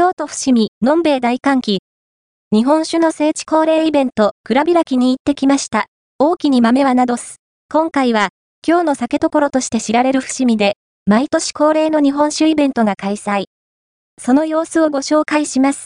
京都伏見、のんべい大歓喜。日本酒の聖地恒例イベント、蔵開きに行ってきました。大きに豆はなどす。今回は、今日の酒所として知られる伏見で、毎年恒例の日本酒イベントが開催。その様子をご紹介します。